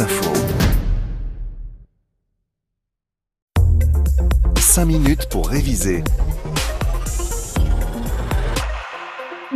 Info. 5 minutes pour réviser.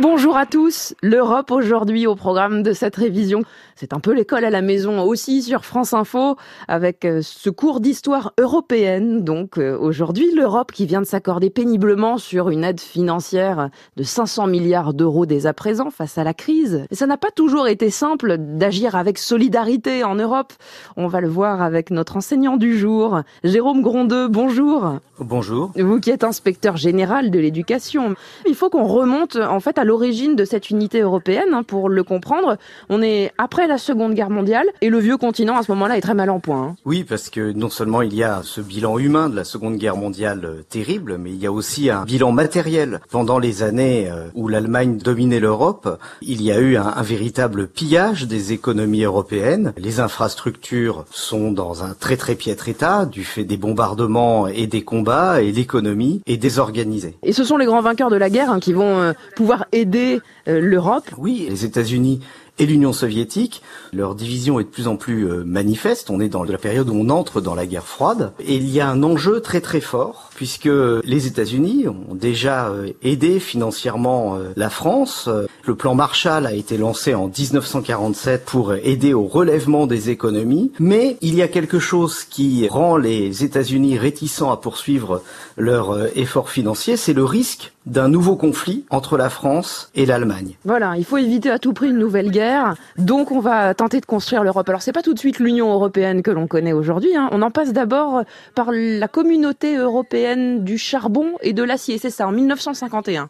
Bonjour à tous. L'Europe aujourd'hui au programme de cette révision. C'est un peu l'école à la maison aussi sur France Info avec euh, ce cours d'histoire européenne. Donc euh, aujourd'hui, l'Europe qui vient de s'accorder péniblement sur une aide financière de 500 milliards d'euros dès à présent face à la crise. Et ça n'a pas toujours été simple d'agir avec solidarité en Europe. On va le voir avec notre enseignant du jour, Jérôme Grondeux. Bonjour. Bonjour. Vous qui êtes inspecteur général de l'éducation. Il faut qu'on remonte en fait à l'origine de cette unité européenne hein, pour le comprendre. On est après la Seconde Guerre mondiale et le vieux continent à ce moment-là est très mal en point. Hein. Oui, parce que non seulement il y a ce bilan humain de la Seconde Guerre mondiale euh, terrible, mais il y a aussi un bilan matériel. Pendant les années euh, où l'Allemagne dominait l'Europe, il y a eu un, un véritable pillage des économies européennes. Les infrastructures sont dans un très très piètre état du fait des bombardements et des combats et l'économie est désorganisée. Et ce sont les grands vainqueurs de la guerre hein, qui vont euh, pouvoir aider euh, l'Europe. Oui, les États-Unis et l'Union soviétique. Leur division est de plus en plus euh, manifeste. On est dans la période où on entre dans la guerre froide. Et il y a un enjeu très très fort, puisque les États-Unis ont déjà euh, aidé financièrement la France. Le plan Marshall a été lancé en 1947 pour aider au relèvement des économies. Mais il y a quelque chose qui rend les États-Unis réticents à poursuivre leur effort financier, c'est le risque d'un nouveau conflit entre la France et l'Allemagne. Voilà, il faut éviter à tout prix une nouvelle guerre. Donc on va tenter de construire l'Europe. Alors c'est pas tout de suite l'Union européenne que l'on connaît aujourd'hui. Hein. On en passe d'abord par la communauté européenne du charbon et de l'acier. C'est ça, en 1951.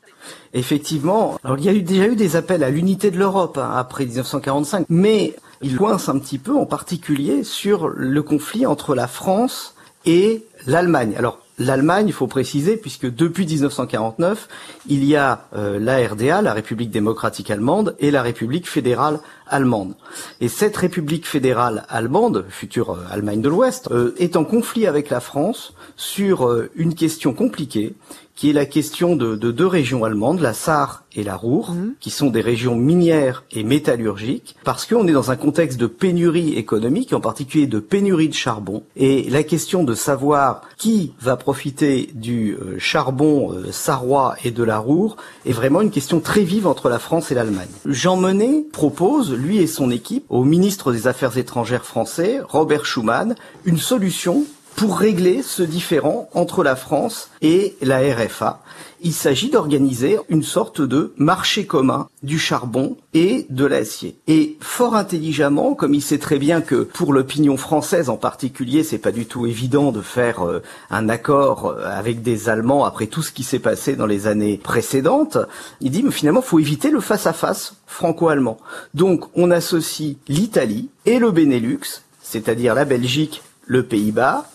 Effectivement. Alors il y a eu, déjà eu des appels à l'unité de l'Europe hein, après 1945, mais il coince un petit peu, en particulier sur le conflit entre la France et l'Allemagne. Alors l'Allemagne, il faut préciser, puisque depuis 1949, il y a euh, la RDA, la République démocratique allemande, et la République fédérale allemande. Et cette République fédérale allemande, future euh, Allemagne de l'Ouest, euh, est en conflit avec la France sur une question compliquée, qui est la question de, de, deux régions allemandes, la Sarre et la Ruhr, mmh. qui sont des régions minières et métallurgiques, parce qu'on est dans un contexte de pénurie économique, en particulier de pénurie de charbon, et la question de savoir qui va profiter du euh, charbon euh, sarrois et de la Ruhr est vraiment une question très vive entre la France et l'Allemagne. Jean Monnet propose, lui et son équipe, au ministre des Affaires étrangères français, Robert Schuman, une solution pour régler ce différend entre la France et la RFA. Il s'agit d'organiser une sorte de marché commun du charbon et de l'acier. Et fort intelligemment, comme il sait très bien que pour l'opinion française en particulier, c'est pas du tout évident de faire euh, un accord euh, avec des Allemands après tout ce qui s'est passé dans les années précédentes, il dit mais finalement faut éviter le face à face franco-allemand. Donc on associe l'Italie et le Benelux, c'est-à-dire la Belgique, le Pays-Bas,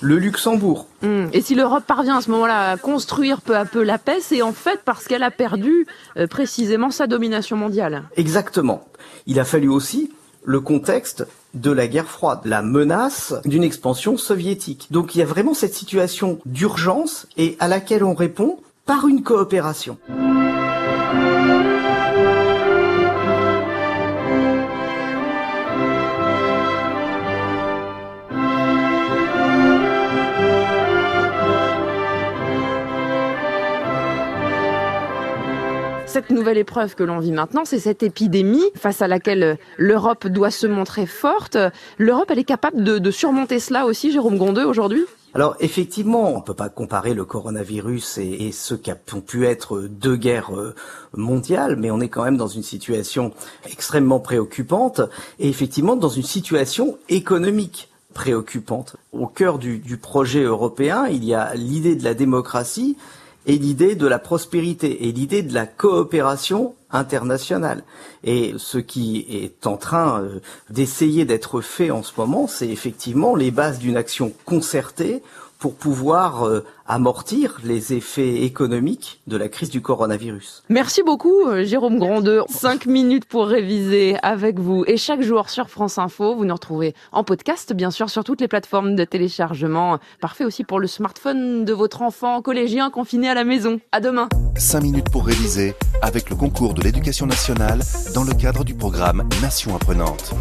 le Luxembourg. Mmh. Et si l'Europe parvient à ce moment-là à construire peu à peu la paix, c'est en fait parce qu'elle a perdu euh, précisément sa domination mondiale. Exactement. Il a fallu aussi le contexte de la guerre froide, la menace d'une expansion soviétique. Donc il y a vraiment cette situation d'urgence et à laquelle on répond par une coopération. Cette nouvelle épreuve que l'on vit maintenant, c'est cette épidémie face à laquelle l'Europe doit se montrer forte. L'Europe, elle est capable de, surmonter cela aussi, Jérôme Gondeux, aujourd'hui? Alors effectivement, on peut pas comparer le coronavirus et, ce qu'ont pu être deux guerres euh, mondiales, mais on est quand même dans une situation extrêmement préoccupante et effectivement dans une situation économique préoccupante. Au cœur du projet européen, il y a l'idée de la démocratie et l'idée de la prospérité et l'idée de la coopération internationale. Et ce qui est en train euh, d'essayer d'être fait en ce moment, c'est effectivement les bases d'une action concertée pour pouvoir euh, amortir les effets économiques de la crise du coronavirus. Merci beaucoup euh, Jérôme Grandeux. Cinq minutes pour réviser avec vous et chaque jour sur France Info, vous nous retrouvez en podcast bien sûr sur toutes les plateformes de téléchargement. Parfait aussi pour le smartphone de votre enfant collégien confiné à la maison. À demain. Cinq minutes pour réviser avec le concours de l'éducation nationale dans le cadre du programme Nation apprenante.